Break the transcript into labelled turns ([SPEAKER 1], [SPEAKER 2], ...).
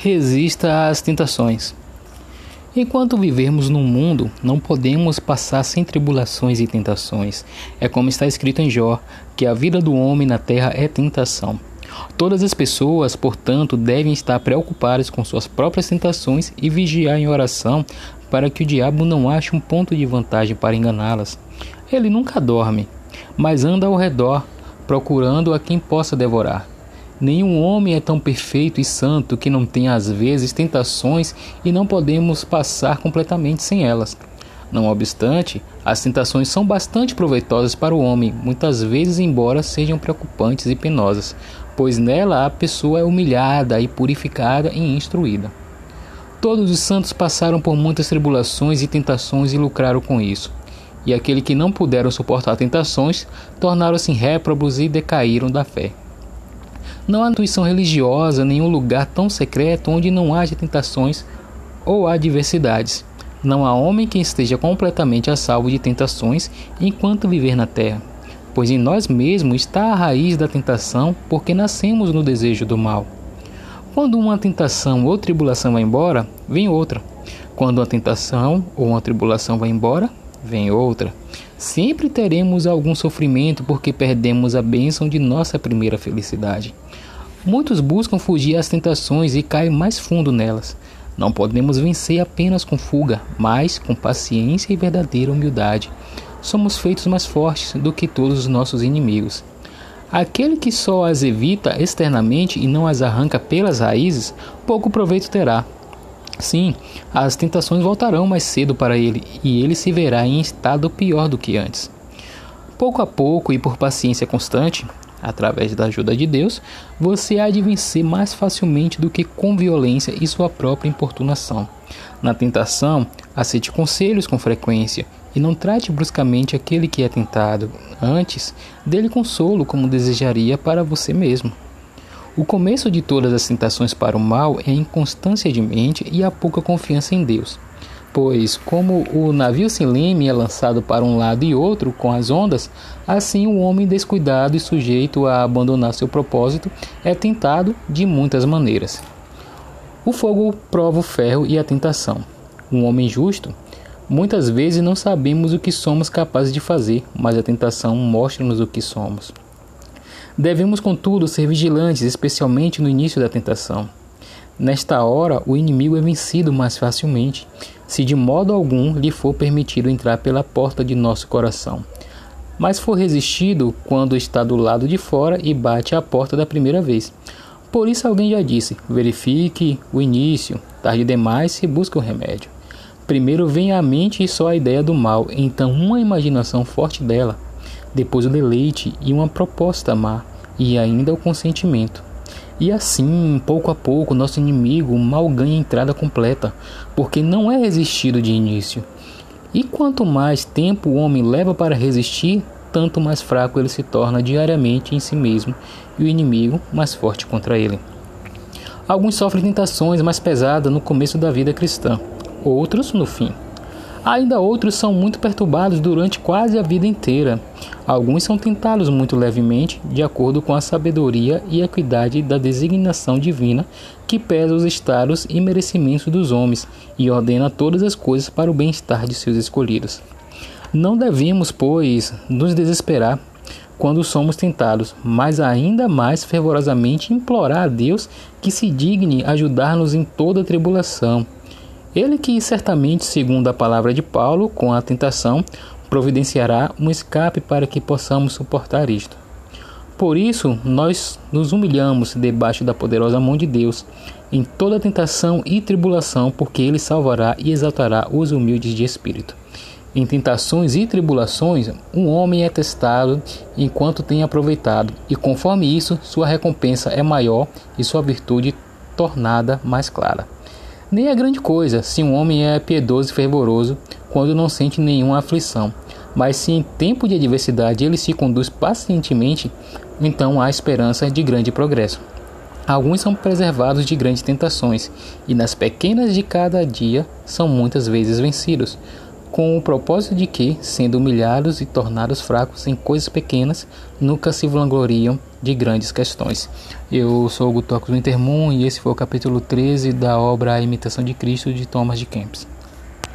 [SPEAKER 1] Resista às tentações. Enquanto vivermos no mundo, não podemos passar sem tribulações e tentações. É como está escrito em Jó, que a vida do homem na terra é tentação. Todas as pessoas, portanto, devem estar preocupadas com suas próprias tentações e vigiar em oração para que o diabo não ache um ponto de vantagem para enganá-las. Ele nunca dorme, mas anda ao redor, procurando a quem possa devorar. Nenhum homem é tão perfeito e santo que não tenha às vezes tentações e não podemos passar completamente sem elas. Não obstante, as tentações são bastante proveitosas para o homem, muitas vezes, embora sejam preocupantes e penosas, pois nela a pessoa é humilhada e purificada e instruída. Todos os santos passaram por muitas tribulações e tentações e lucraram com isso. E aqueles que não puderam suportar tentações tornaram-se réprobos e decaíram da fé. Não há intuição religiosa, nenhum lugar tão secreto onde não haja tentações ou adversidades. Não há homem que esteja completamente a salvo de tentações enquanto viver na terra, pois em nós mesmos está a raiz da tentação, porque nascemos no desejo do mal. Quando uma tentação ou tribulação vai embora, vem outra. Quando uma tentação ou uma tribulação vai embora, vem outra. Sempre teremos algum sofrimento porque perdemos a bênção de nossa primeira felicidade. Muitos buscam fugir às tentações e caem mais fundo nelas. Não podemos vencer apenas com fuga, mas com paciência e verdadeira humildade. Somos feitos mais fortes do que todos os nossos inimigos. Aquele que só as evita externamente e não as arranca pelas raízes, pouco proveito terá. Sim, as tentações voltarão mais cedo para ele e ele se verá em estado pior do que antes. Pouco a pouco e por paciência constante, através da ajuda de Deus, você há de vencer mais facilmente do que com violência e sua própria importunação. Na tentação, aceite conselhos com frequência e não trate bruscamente aquele que é tentado. Antes, dele consolo como desejaria para você mesmo. O começo de todas as tentações para o mal é a inconstância de mente e a pouca confiança em Deus. Pois, como o navio sem leme é lançado para um lado e outro com as ondas, assim o homem descuidado e sujeito a abandonar seu propósito é tentado de muitas maneiras. O fogo prova o ferro e a tentação. Um homem justo, muitas vezes não sabemos o que somos capazes de fazer, mas a tentação mostra-nos o que somos. Devemos, contudo, ser vigilantes, especialmente no início da tentação. Nesta hora, o inimigo é vencido mais facilmente, se de modo algum lhe for permitido entrar pela porta de nosso coração. Mas for resistido quando está do lado de fora e bate à porta da primeira vez. Por isso alguém já disse: verifique o início, tarde demais se busca o remédio. Primeiro vem à mente só a ideia do mal, então uma imaginação forte dela depois o deleite e uma proposta má, e ainda o consentimento. E assim, pouco a pouco, nosso inimigo mal ganha entrada completa, porque não é resistido de início. E quanto mais tempo o homem leva para resistir, tanto mais fraco ele se torna diariamente em si mesmo e o inimigo mais forte contra ele. Alguns sofrem tentações mais pesadas no começo da vida cristã, outros no fim. Ainda outros são muito perturbados durante quase a vida inteira. Alguns são tentados muito levemente, de acordo com a sabedoria e equidade da designação divina, que pesa os estados e merecimentos dos homens e ordena todas as coisas para o bem-estar de seus escolhidos. Não devemos, pois, nos desesperar quando somos tentados, mas ainda mais fervorosamente implorar a Deus que se digne ajudar-nos em toda tribulação ele que certamente, segundo a palavra de Paulo, com a tentação, providenciará um escape para que possamos suportar isto. Por isso, nós nos humilhamos debaixo da poderosa mão de Deus em toda tentação e tribulação, porque Ele salvará e exaltará os humildes de espírito. Em tentações e tribulações, um homem é testado enquanto tem aproveitado, e conforme isso, sua recompensa é maior e sua virtude tornada mais clara. Nem é grande coisa se um homem é piedoso e fervoroso quando não sente nenhuma aflição, mas se em tempo de adversidade ele se conduz pacientemente, então há esperança de grande progresso. Alguns são preservados de grandes tentações, e nas pequenas de cada dia são muitas vezes vencidos. Com o propósito de que, sendo humilhados e tornados fracos em coisas pequenas, nunca se vangloriam de grandes questões. Eu sou o Gutocos do e esse foi o capítulo 13 da obra A Imitação de Cristo de Thomas de Kempis.